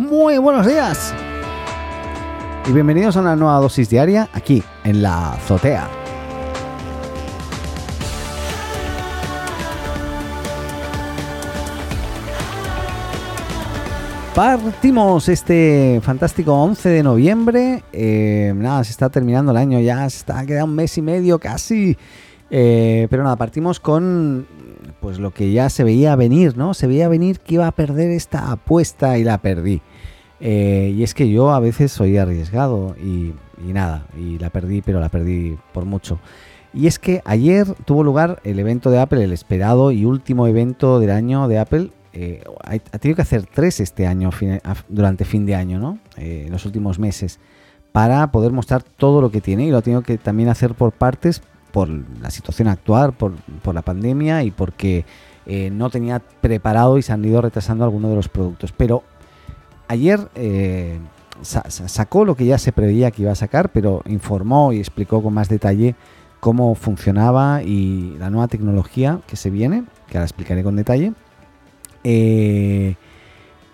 Muy buenos días. Y bienvenidos a una nueva dosis diaria aquí en la azotea. Partimos este fantástico 11 de noviembre. Eh, nada, se está terminando el año ya, se está queda un mes y medio casi. Eh, pero nada, partimos con pues lo que ya se veía venir, ¿no? Se veía venir que iba a perder esta apuesta y la perdí. Eh, y es que yo a veces soy arriesgado y, nada, y la perdí, pero la perdí por mucho. Y es que ayer tuvo lugar el evento de Apple, el esperado y último evento del año de Apple. Eh, ha, tenido que hacer tres este año, durante fin de año, ¿no? Eh, en los últimos meses, para poder mostrar todo lo que tiene y lo ha tenido que también hacer por partes por la situación actual, por, la pandemia y porque eh, no tenía preparado y se han ido retrasando algunos de los productos. Pero ayer eh, sacó lo que ya se preveía que iba a sacar, pero informó y explicó con más detalle cómo funcionaba y la nueva tecnología que se viene, que ahora explicaré con detalle. Eh,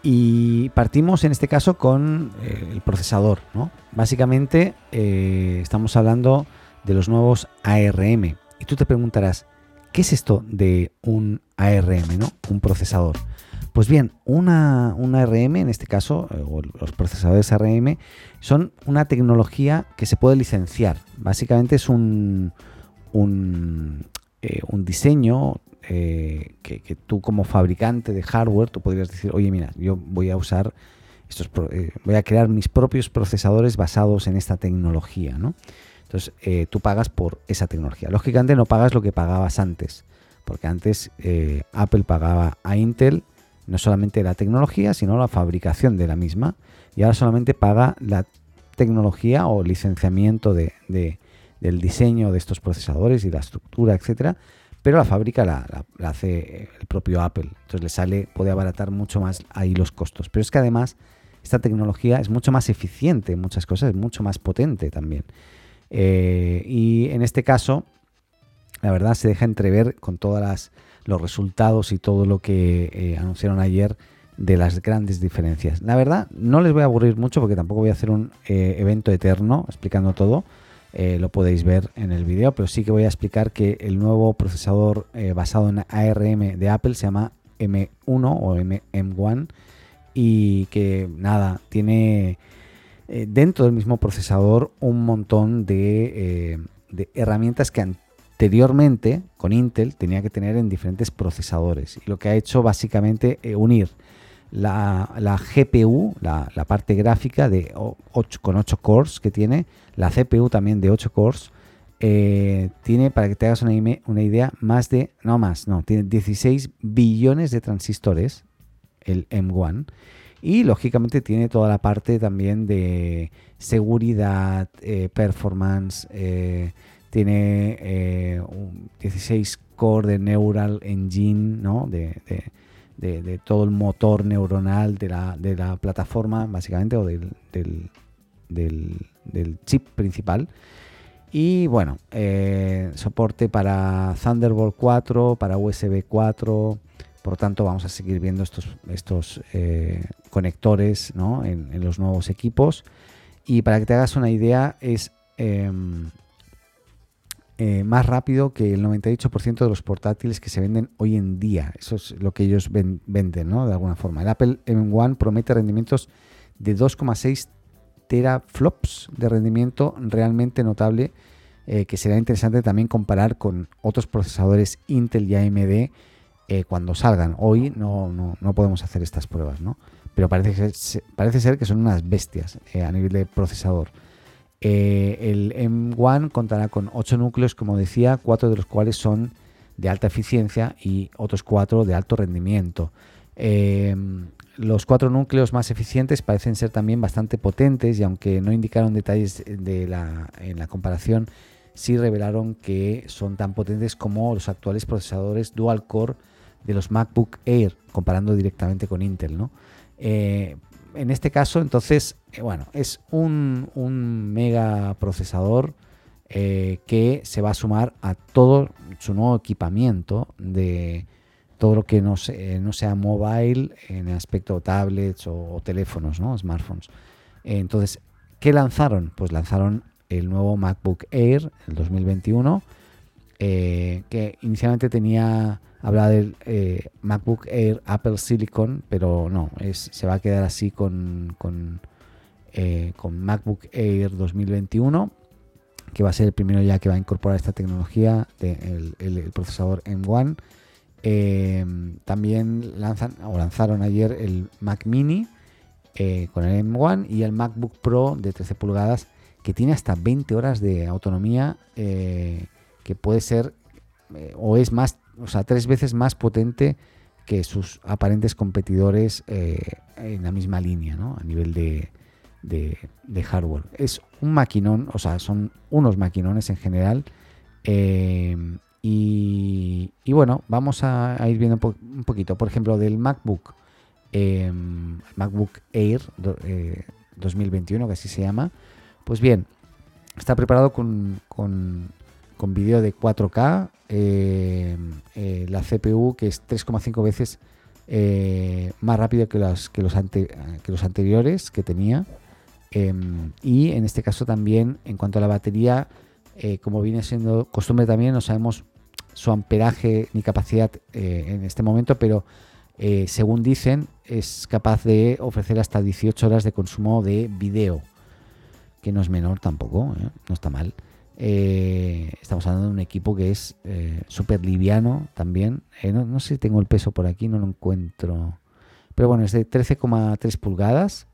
y partimos en este caso con el procesador. ¿no? Básicamente estamos hablando de los nuevos ARM. Y tú te preguntarás, ¿qué es esto de un ARM, ¿no? un procesador? Pues bien, una, ARM, en este caso, eh, o los procesadores ARM, son una tecnología que se puede licenciar. Básicamente es un, un, eh, diseño eh, que, tú como fabricante de hardware, tú podrías decir, oye, mira, yo voy a usar estos, voy a crear mis propios procesadores basados en esta tecnología, ¿no? Entonces, eh, tú pagas por esa tecnología. Lógicamente no pagas lo que pagabas antes, porque antes eh, Apple pagaba a Intel no solamente la tecnología, sino la fabricación de la misma, y ahora solamente paga la tecnología o licenciamiento de, del diseño de estos procesadores y la estructura, etcétera, pero la fábrica la, la, hace el propio Apple. Entonces le sale, puede abaratar mucho más ahí los costos. Pero es que además esta tecnología es mucho más eficiente en muchas cosas, es mucho más potente también. Eh, y en este caso, la verdad se deja entrever con todos los resultados y todo lo que eh, anunciaron ayer de las grandes diferencias. La verdad, no les voy a aburrir mucho porque tampoco voy a hacer un eh, evento eterno explicando todo. lo podéis ver en el vídeo, pero sí que voy a explicar que el nuevo procesador basado en ARM de Apple se llama M1 o M1 y que nada, tiene eh, dentro del mismo procesador un montón de, eh, herramientas que anteriormente con Intel tenía que tener en diferentes procesadores. Y lo que ha hecho básicamente es eh, unir la, GPU, la, parte gráfica de 8, con 8 cores que tiene, la CPU también de 8 cores, tiene, para que te hagas una, una, idea, más de, no más, no, tiene 16 billones de transistores, el M1, y lógicamente tiene toda la parte también de seguridad, eh, performance, eh, tiene 16 eh, core de Neural Engine, ¿no? De, todo el motor neuronal de la, plataforma, básicamente, o del, del, chip principal. Y bueno, soporte para Thunderbolt 4, para USB 4, por lo tanto, vamos a seguir viendo estos, estos eh, conectores en, los nuevos equipos. Y para que te hagas una idea, es em, eh, más rápido que el 98% de los portátiles que se venden hoy en día. Eso es lo que ellos venden. De alguna forma. El Apple M1 promete rendimientos de 2,6 teraflops de rendimiento realmente notable, eh, que será interesante también comparar con otros procesadores Intel y AMD eh, cuando salgan. Hoy no, no, podemos hacer estas pruebas, ¿no? Pero parece, ser, parece ser que son unas bestias eh, a nivel de procesador. Eh, el M1 contará con 8 núcleos, como decía, 4 de los cuales son de alta eficiencia y otros 4 de alto rendimiento. los cuatro núcleos más eficientes parecen ser también bastante potentes y aunque no indicaron detalles de la, en la comparación, sí revelaron que son tan potentes como los actuales procesadores dual core de los MacBook Air, comparando directamente con Intel, ¿no? Eh, en este caso, entonces, eh, bueno, es un, mega procesador eh, que se va a sumar a todo su nuevo equipamiento de, todo lo que no, sea mobile en aspecto tablets o, teléfonos, ¿no? smartphones. entonces, ¿qué lanzaron? Pues lanzaron el nuevo MacBook Air, el 2021, eh, que inicialmente tenía, hablaba del eh, MacBook Air Apple Silicon, pero no, es, se va a quedar así con, con, eh, con MacBook Air 2021 que va a ser el primero ya que va a incorporar esta tecnología, de el, procesador M1. también lanzan o lanzaron ayer el Mac Mini con el M1 y el MacBook Pro de 13 pulgadas que tiene hasta 20 horas de autonomía, eh, que puede ser eh, o es más, o sea, tres veces más potente que sus aparentes competidores eh, en la misma línea, ¿no? A nivel de, de, hardware. Es un maquinón, o sea, son unos maquinones en general. y, bueno, vamos a, ir viendo un poquito. Por ejemplo, del MacBook, MacBook Air 2021, que así se llama. Pues bien, está preparado con, con, vídeo de 4K, eh, eh, la CPU que es 3,5 veces eh, más rápido que, los que los anteriores que tenía. Em, y en este caso también, en cuanto a la batería, como viene siendo costumbre también, no sabemos su amperaje ni capacidad en este momento, pero según dicen, es capaz de ofrecer hasta 18 horas de consumo de video que no es menor tampoco, no está mal. Eh, estamos hablando de un equipo que es eh, súper liviano también. No, sé si tengo el peso por aquí, no lo encuentro. Pero bueno, es de 13,3 pulgadas.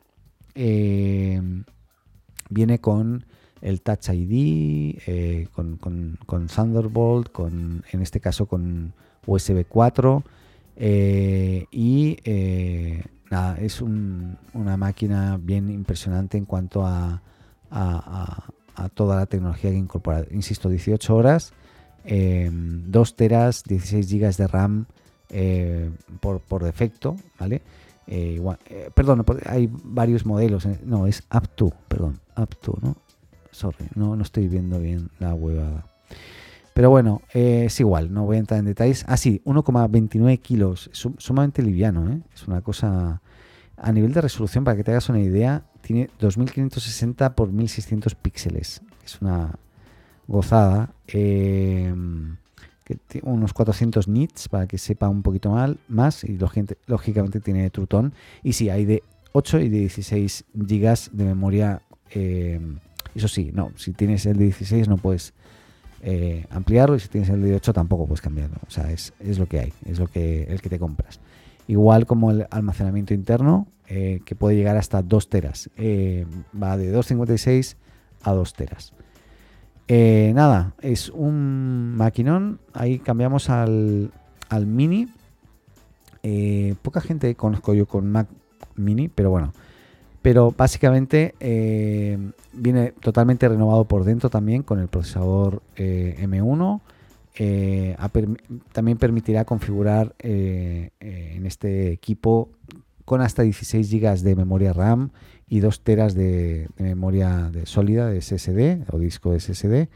viene con el Touch ID, con, Thunderbolt, con, en este caso con USB 4. y nada, es una máquina bien impresionante en cuanto a, toda la tecnología que incorpora. Insisto, 18 horas, 2 em, teras, 16 gigas de RAM eh, por, defecto, ¿vale? Eh, eh, perdón, hay varios modelos. No, es up to, perdón, up to, ¿no? Sorry, no, no estoy viendo bien la huevada. Pero bueno, es igual, no voy a entrar en detalles. Ah, sí, 1,29 kilos, sumamente liviano, ¿eh? Es una cosa... A nivel de resolución, para que te hagas una idea, tiene 2560 por 1600 píxeles. Es una gozada. Eh, unos 400 nits para que sepa un poquito mal, más. Y lógicamente tiene Trutón. Y sí, hay de 8 y de 16 gigas de memoria. Eh, eso sí, no, si tienes el de 16 no puedes eh, ampliarlo y si tienes el de 8 tampoco puedes cambiarlo. O sea, es, es, lo que hay, es lo que el que te compras. Igual como el almacenamiento interno, eh, que puede llegar hasta 2 teras. Eh, va de 256 a 2 teras. Eh, nada, es un maquinón. Ahí cambiamos al, al mini. poca gente conozco yo con Mac mini, pero bueno. Pero básicamente viene totalmente renovado por dentro también con el procesador M1 eh, también permitirá configurar en este equipo con hasta 16 GB de memoria RAM y 2 teras de, memoria sólida de SSD o disco de SSD.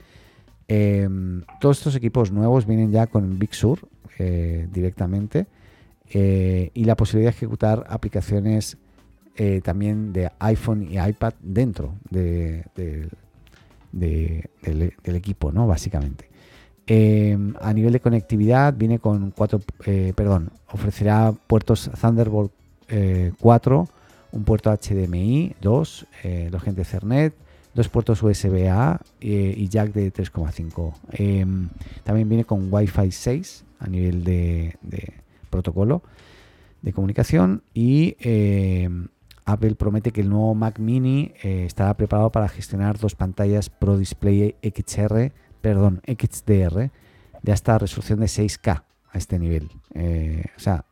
Em, todos estos equipos nuevos vienen ya con Big Sur directamente y la posibilidad de ejecutar aplicaciones también de iPhone y iPad dentro del equipo, ¿no? Básicamente. Em, a nivel de conectividad viene con cuatro, eh, perdón, ofrecerá puertos Thunderbolt 4, eh, un puerto HDMI 2, eh, dos gente Ethernet, dos puertos USB-A y jack de 3,5. Em, también viene con Wi-Fi 6 a nivel de, protocolo de comunicación y em, Apple promete que el nuevo Mac Mini estará preparado para gestionar dos pantallas Pro Display XR perdón, XDR de hasta resolución de 6K a este nivel. Eh, o sea,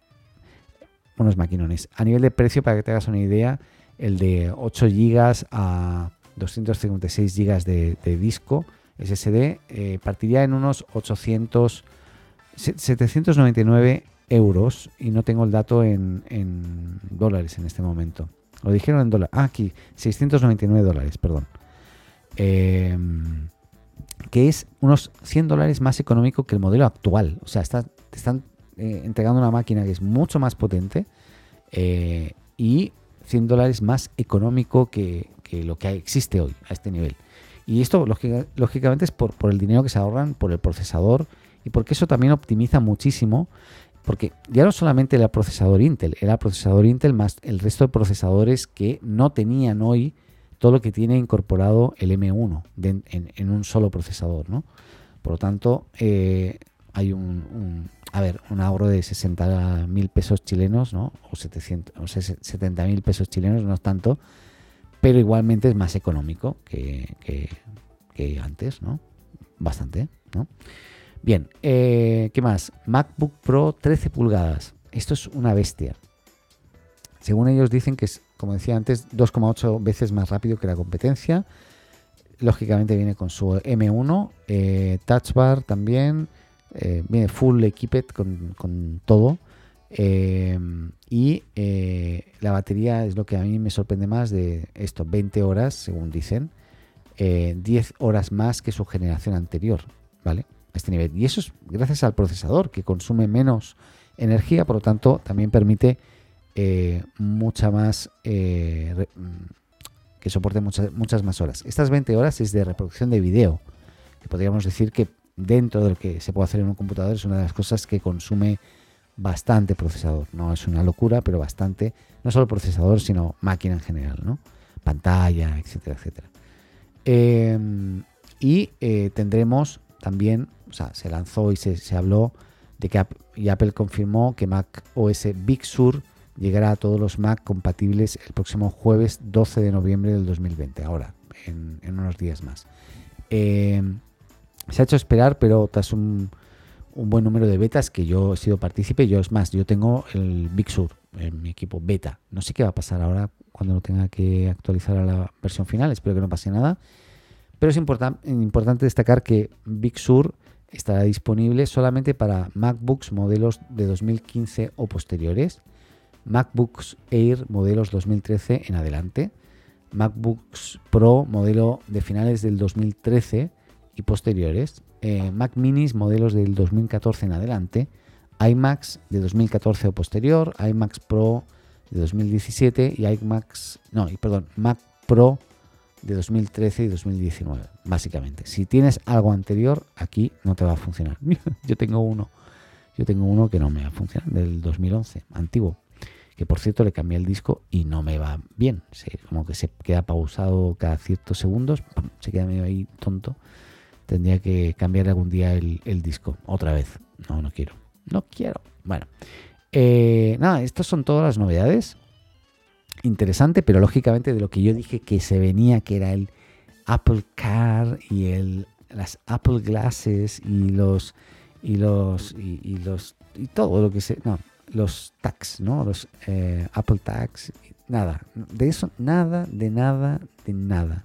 unos maquinones. A nivel de precio, para que te hagas una idea, el de 8 GB a 256 GB de, disco SSD eh, partiría en unos 800, 799 euros y no tengo el dato en, dólares en este momento. Lo dijeron en dólares. Ah, aquí, 699 dólares, perdón. Eh, que es unos 100 dólares más económico que el modelo actual. O sea, te están eh, entregando una máquina que es mucho más potente eh, y 100 dólares más económico que, lo que existe hoy a este nivel. Y esto lógicamente es por, por el dinero que se ahorran, por el procesador y porque eso también optimiza muchísimo porque ya no solamente era procesador Intel, era procesador Intel más el resto de procesadores que no tenían hoy todo lo que tiene incorporado el M1 en, un solo procesador, ¿no? Por lo tanto, eh, hay un, a ver, un ahorro de 60 mil pesos chilenos, ¿no? O, 700, o 70 mil pesos chilenos, no es tanto, pero igualmente es más económico que, que antes, ¿no? Bastante, ¿no? Bien, eh, ¿qué más? MacBook Pro 13 pulgadas. Esto es una bestia. Según ellos dicen que es, como decía antes, 2,8 veces más rápido que la competencia. Lógicamente viene con su M1, eh, Touch Bar también, eh, viene full equipped con, todo. y la batería es lo que a mí me sorprende más de esto, 20 horas, según dicen, 10 horas más que su generación anterior, ¿vale? este nivel. Y eso es gracias al procesador que consume menos energía, por lo tanto también permite eh, mucha más eh, mm, que soporte muchas, muchas más horas. Estas 20 horas es de reproducción de video, que podríamos decir que dentro de lo que se puede hacer en un computador es una de las cosas que consume bastante procesador. No es una locura, pero bastante, no solo procesador, sino máquina en general, ¿no? Pantalla, etcétera, etcétera. Em, y eh, tendremos también o sea, se lanzó y se, habló de que y Apple confirmó que Mac OS Big Sur llegará a todos los Mac compatibles el próximo jueves 12 de noviembre del 2020, ahora, en, unos días más. Eh, se ha hecho esperar, pero tras un, buen número de betas que yo he sido partícipe, yo es más, yo tengo el Big Sur en mi equipo beta. No sé qué va a pasar ahora cuando lo tenga que actualizar a la versión final, espero que no pase nada. Pero es importante destacar que Big Sur estará disponible solamente para MacBooks modelos de 2015 o posteriores, MacBooks Air modelos 2013 en adelante, MacBooks Pro modelo de finales del 2013 y posteriores, eh, Mac Minis modelos del 2014 en adelante, iMacs de 2014 o posterior, iMacs Pro de 2017 y iMacs, no, perdón, Mac Pro de 2013 y 2019, básicamente. Si tienes algo anterior, aquí no te va a funcionar. Yo tengo uno, yo tengo uno que no me va a funcionar, del 2011, antiguo, que por cierto le cambié el disco y no me va bien. como que se queda pausado cada ciertos segundos, se queda medio ahí tonto. Tendría que cambiar algún día el, disco, otra vez. No, no quiero. No quiero. Bueno, eh, nada, estas son todas las novedades interesante, pero lógicamente de lo que yo dije que se venía, que era el Apple Car y el, las Apple Glasses y los y los y, los y todo lo que se no los tags no los eh, Apple tags nada de eso nada de nada de nada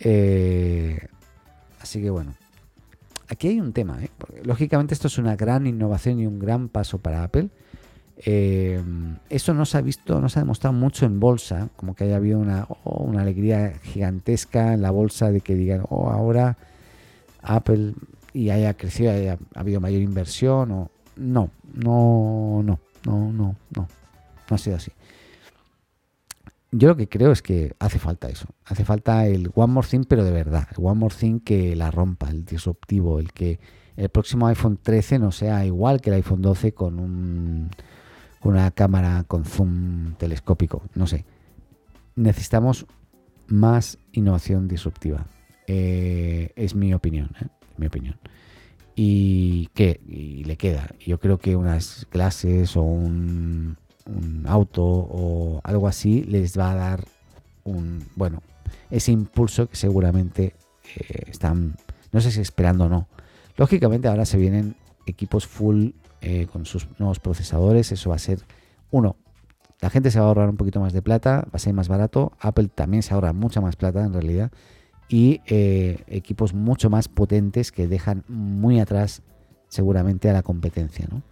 eh, así que bueno aquí hay un tema ¿eh? lógicamente esto es una gran innovación y un gran paso para Apple eh, eso no se ha visto, no se ha demostrado mucho en bolsa, como que haya habido una, oh, una alegría gigantesca en la bolsa de que digan, oh, ahora Apple y haya crecido, haya habido mayor inversión, o no, no, no, no, no, no, no ha sido así. Yo lo que creo es que hace falta eso, hace falta el One More Thing, pero de verdad, el One More Thing que la rompa, el disruptivo, el que el próximo iPhone 13 no sea igual que el iPhone 12 con un una cámara con zoom telescópico, no sé. Necesitamos más innovación disruptiva. Eh, es mi opinión, ¿eh? mi opinión. Y que le queda. Yo creo que unas clases o un, auto o algo así les va a dar un bueno ese impulso que seguramente eh, están no sé si esperando o no. Lógicamente ahora se vienen equipos full eh, con sus nuevos procesadores. Eso va a ser, uno, la gente se va a ahorrar un poquito más de plata, va a ser más barato. Apple también se ahorra mucha más plata en realidad. Y eh, equipos mucho más potentes que dejan muy atrás seguramente a la competencia, ¿no?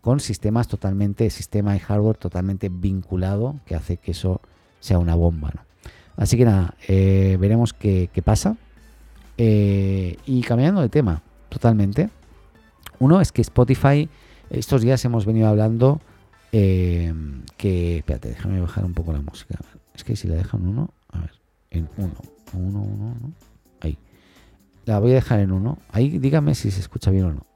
Con sistemas totalmente, sistema y hardware totalmente vinculado, que hace que eso sea una bomba, ¿no? Así que nada, eh, veremos qué, qué pasa. y cambiando de tema totalmente, uno es que Spotify Estos días hemos venido hablando eh, que... Espérate, déjame bajar un poco la música. Es que si la dejan uno... A ver, en uno. Uno, uno, uno. Ahí. La voy a dejar en uno. Ahí dígame si se escucha bien o no.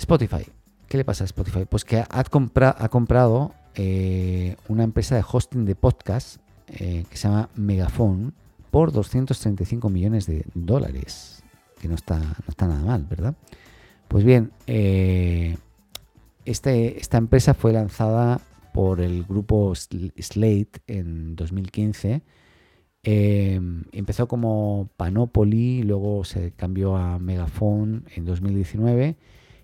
Spotify. ¿Qué le pasa a Spotify? Pues que ha, ha comprado eh, una empresa de hosting de podcast eh, que se llama Megaphone por 235 millones de dólares. Que no está, nada mal, ¿verdad? Pues bien, eh, este, esta empresa fue lanzada por el grupo Slate en 2015. empezó como Panoply, luego se cambió a Megaphone en 2019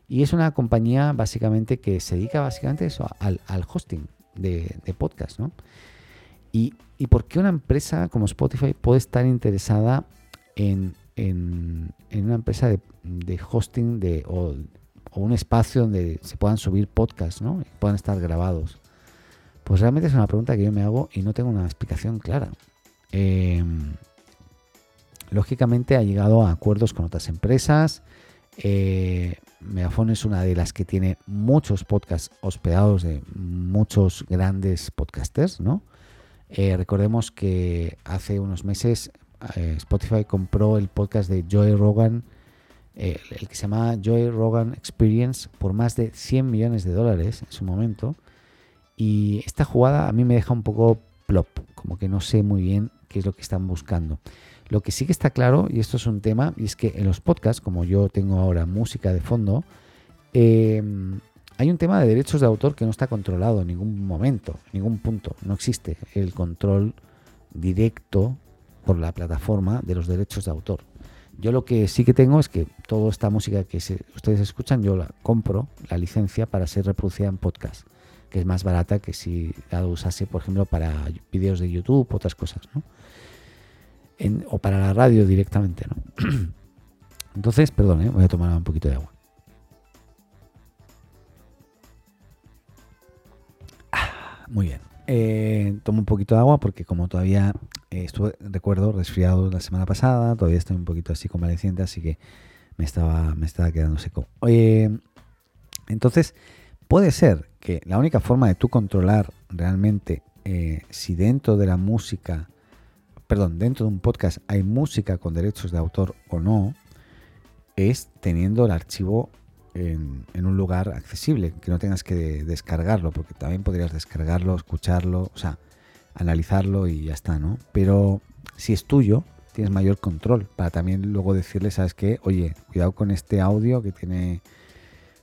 y es una compañía básicamente que se dedica básicamente eso, al, hosting de, podcast, ¿no? Y, por qué una empresa como Spotify puede estar interesada en, una empresa de, hosting de, o, un espacio donde se puedan subir podcasts, ¿no? Y puedan estar grabados. Pues realmente es una pregunta que yo me hago y no tengo una explicación clara. Em, lógicamente ha llegado a acuerdos con otras empresas. Eh, Megafon es una de las que tiene muchos podcasts hospedados de muchos grandes podcasters, ¿no? Eh, recordemos que hace unos meses eh, Spotify compró el podcast de Joey Rogan, eh, el que se llama Joey Rogan Experience, por más de 100 millones de dólares en su momento. Y esta jugada a mí me deja un poco plop, como que no sé muy bien qué es lo que están buscando. Lo que sí que está claro, y esto es un tema, y es que en los podcasts, como yo tengo ahora música de fondo, em, hay un tema de derechos de autor que no está controlado en ningún momento, en ningún punto. No existe el control directo por la plataforma de los derechos de autor. Yo lo que sí que tengo es que toda esta música que ustedes escuchan, yo la compro, la licencia, para ser reproducida en podcast, que es más barata que si la usase, por ejemplo, para vídeos de YouTube, otras cosas, ¿no? O para la radio directamente. ¿no? Entonces, perdón, ¿eh? voy a tomar un poquito de agua. Ah, muy bien. Eh, tomo un poquito de agua porque como todavía eh, estuve, recuerdo, resfriado la semana pasada, todavía estoy un poquito así convaleciente, así que me estaba, me estaba quedando seco. entonces, puede ser que la única forma de tú controlar realmente si dentro de la música perdón, dentro de un podcast hay música con derechos de autor o no, es teniendo el archivo en, un lugar accesible, que no tengas que descargarlo, porque también podrías descargarlo, escucharlo, o sea, analizarlo y ya está, ¿no? Pero si es tuyo, tienes mayor control para también luego decirle, ¿sabes qué? Oye, cuidado con este audio que tiene,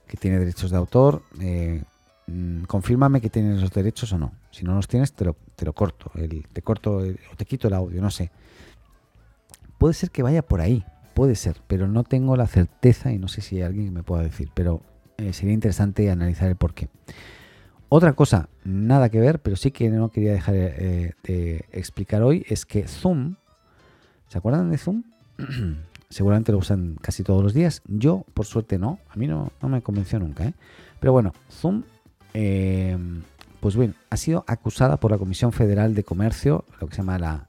que tiene derechos de autor, eh, Mm, confírmame que tienes los derechos o no. Si no los tienes, te lo, corto. Te corto o te quito el audio, no sé. Puede ser que vaya por ahí, puede ser, pero no tengo la certeza y no sé si hay alguien que me pueda decir, pero eh, sería interesante analizar el porqué. Otra cosa, nada que ver, pero sí que no quería dejar eh, de explicar hoy, es que Zoom, ¿se acuerdan de Zoom? Seguramente lo usan casi todos los días. Yo, por suerte, no. A mí no, no me convenció nunca. ¿eh? Pero bueno, Zoom eh, pues bien, ha sido acusada por la Comisión Federal de Comercio, lo que se llama la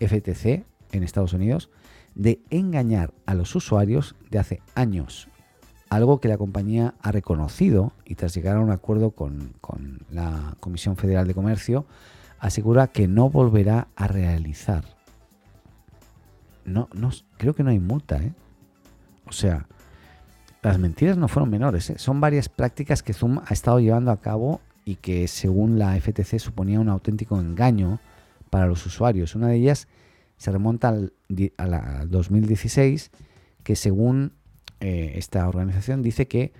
FTC en Estados Unidos, de engañar a los usuarios de hace años, algo que la compañía ha reconocido y tras llegar a un acuerdo con, la Comisión Federal de Comercio, asegura que no volverá a realizar. No, no, creo que no hay multa, ¿eh? O sea, las mentiras no fueron menores, ¿eh? son varias prácticas que Zoom ha estado llevando a cabo y que según la FTC suponía un auténtico engaño para los usuarios. Una de ellas se remonta al, a 2016, que según eh, esta organización dice que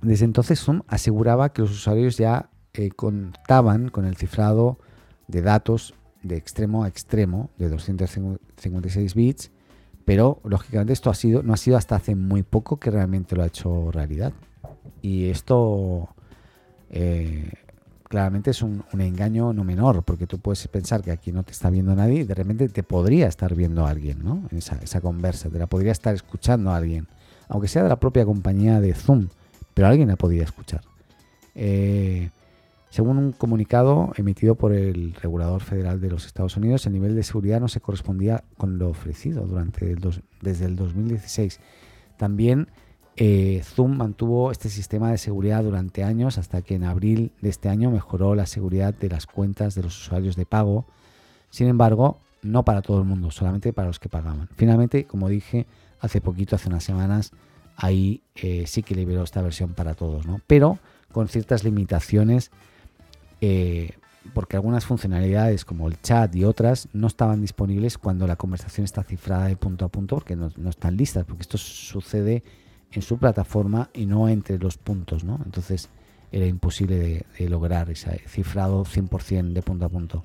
desde entonces Zoom aseguraba que los usuarios ya eh, contaban con el cifrado de datos de extremo a extremo de 256 bits pero lógicamente esto ha sido, no ha sido hasta hace muy poco que realmente lo ha hecho realidad. Y esto eh, claramente es un, engaño no menor, porque tú puedes pensar que aquí no te está viendo nadie y de repente te podría estar viendo alguien, ¿no? En esa, esa conversa, te la podría estar escuchando a alguien, aunque sea de la propia compañía de Zoom, pero alguien la podría escuchar. Eh, según un comunicado emitido por el regulador federal de los Estados Unidos, el nivel de seguridad no se correspondía con lo ofrecido durante el desde el 2016. También Eh, Zoom mantuvo este sistema de seguridad durante años hasta que en abril de este año mejoró la seguridad de las cuentas de los usuarios de pago. Sin embargo, no para todo el mundo, solamente para los que pagaban. Finalmente, como dije hace poquito, hace unas semanas, ahí eh, sí que liberó esta versión para todos, ¿no? Pero con ciertas limitaciones, eh, porque algunas funcionalidades como el chat y otras no estaban disponibles cuando la conversación está cifrada de punto a punto, porque no, están listas, porque esto sucede en su plataforma y no entre los puntos, ¿no? Entonces era imposible de, lograr ese cifrado 100% de punto a punto.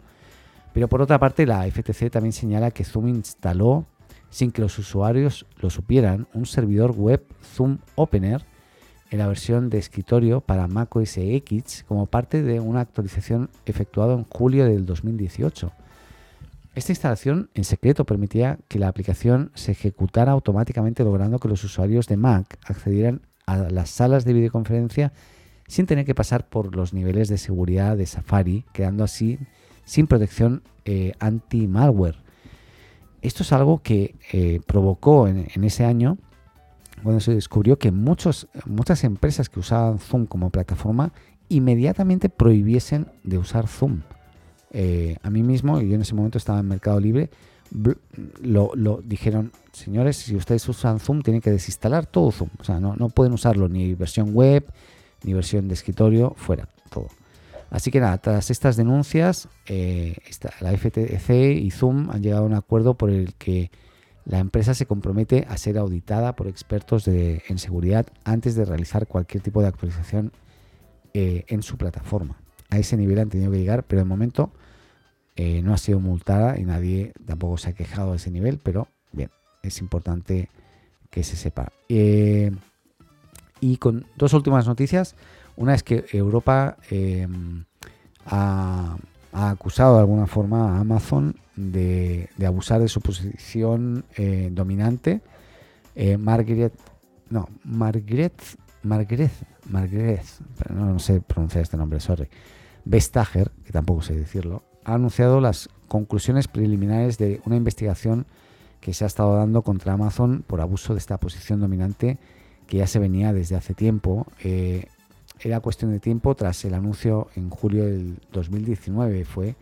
Pero por otra parte, la FTC también señala que Zoom instaló, sin que los usuarios lo supieran, un servidor web Zoom Opener en la versión de escritorio para Mac OS X como parte de una actualización efectuada en julio del 2018. Esta instalación en secreto permitía que la aplicación se ejecutara automáticamente logrando que los usuarios de Mac accedieran a las salas de videoconferencia sin tener que pasar por los niveles de seguridad de Safari, quedando así sin protección eh, anti-malware. Esto es algo que eh, provocó en, ese año cuando se descubrió que muchos, muchas empresas que usaban Zoom como plataforma inmediatamente prohibiesen de usar Zoom. Eh, a mí mismo, y yo en ese momento estaba en Mercado Libre, lo, dijeron, señores, si ustedes usan Zoom, tienen que desinstalar todo Zoom. O sea, no, no pueden usarlo ni versión web, ni versión de escritorio, fuera, todo. Así que nada, tras estas denuncias, eh, la FTC y Zoom han llegado a un acuerdo por el que la empresa se compromete a ser auditada por expertos en seguridad antes de realizar cualquier tipo de actualización eh, en su plataforma. A ese nivel han tenido que llegar, pero de momento eh, no ha sido multada y nadie tampoco se ha quejado de ese nivel, pero bien, es importante que se sepa. y con dos últimas noticias. Una es que Europa em, ha, acusado de alguna forma a Amazon de, abusar de su posición eh, dominante. Eh, Margaret, no, Margaret, Margaret, Margaret, no, sé pronunciar este nombre, sorry. Vestager, que tampoco sé decirlo, ha anunciado las conclusiones preliminares de una investigación que se ha estado dando contra Amazon por abuso de esta posición dominante que ya se venía desde hace tiempo. Eh, era cuestión de tiempo tras el anuncio en julio del 2019, fue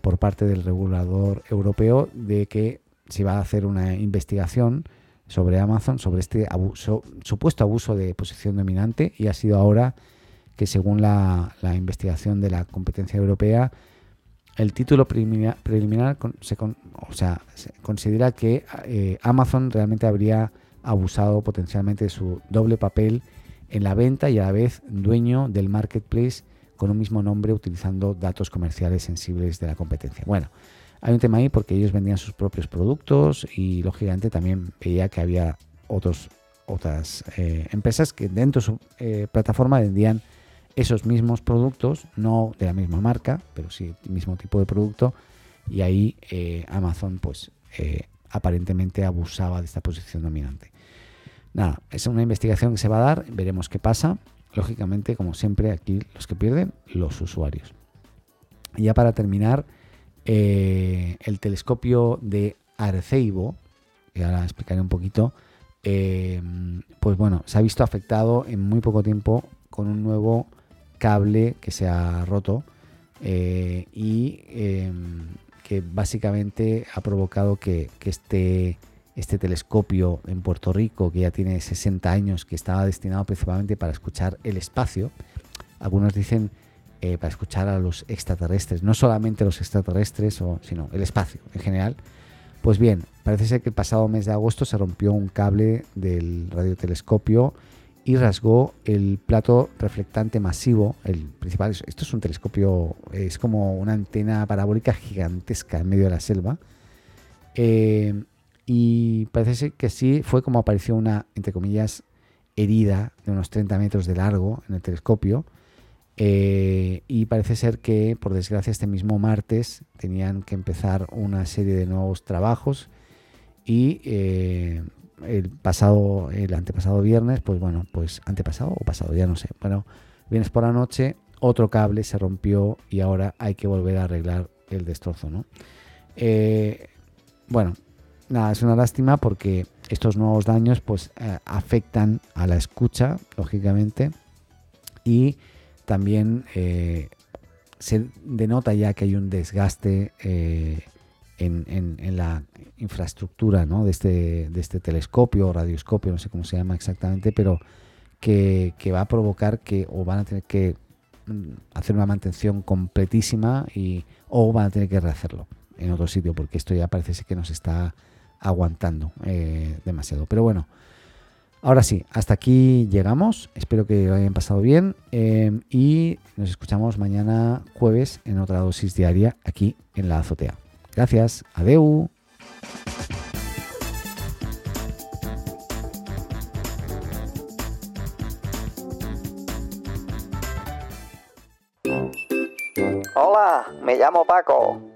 por parte del regulador europeo de que se iba a hacer una investigación sobre Amazon, sobre este abuso, supuesto abuso de posición dominante y ha sido ahora que según la, investigación de la competencia europea, el título preliminar, se, o sea, se considera que eh, Amazon realmente habría abusado potencialmente de su doble papel en la venta y a la vez dueño del marketplace con un mismo nombre utilizando datos comerciales sensibles de la competencia. Bueno, hay un tema ahí porque ellos vendían sus propios productos y lógicamente también veía que había otros, otras eh, empresas que dentro de su eh, plataforma vendían esos mismos productos, no de la misma marca, pero sí el mismo tipo de producto y ahí eh, Amazon pues aparentemente abusaba de esta posición dominante. Nada, es una investigación que se va a dar, veremos qué pasa. Lógicamente, como siempre, aquí los que pierden, los usuarios. Y ya para terminar, eh, el telescopio de Arecibo, que ahora explicaré un poquito, eh, pues bueno, se ha visto afectado en muy poco tiempo con un nuevo cable que se ha roto eh, y que básicamente ha provocado que, que este este telescopio en Puerto Rico que ya tiene 60 años, que estaba destinado principalmente para escuchar el espacio. Algunos dicen eh, para escuchar a los extraterrestres, no solamente los extraterrestres, sino el espacio en general. Pues bien, parece ser que el pasado mes de agosto se rompió un cable del radiotelescopio y rasgó el plato reflectante masivo, el principal. Esto es un telescopio, es como una antena parabólica gigantesca en medio de la selva. Eh, y parece que sí fue como apareció una, entre comillas, herida de unos 30 metros de largo en el telescopio. Eh, y parece ser que, por desgracia, este mismo martes tenían que empezar una serie de nuevos trabajos. Y eh, el pasado, el antepasado viernes, pues bueno, pues antepasado o pasado, ya no sé. Bueno, viernes por la noche, otro cable se rompió y ahora hay que volver a arreglar el destrozo, ¿no? Eh, bueno, nada, es una lástima porque estos nuevos daños pues eh, afectan a la escucha, lógicamente, y también eh, se denota ya que hay un desgaste eh, en, la infraestructura de, este, de este telescopio o radioscopio, no sé cómo se llama exactamente, pero que, va a provocar que o van a tener que mm, hacer una mantención completísima y, o van a tener que rehacerlo en otro sitio, porque esto ya parece que nos está aguantando eh, demasiado. Pero bueno, ahora sí, hasta aquí llegamos. Espero que lo hayan pasado bien eh, y nos escuchamos mañana jueves en otra dosis diaria aquí en la azotea. Gracias, adeu. Hola, me llamo Paco.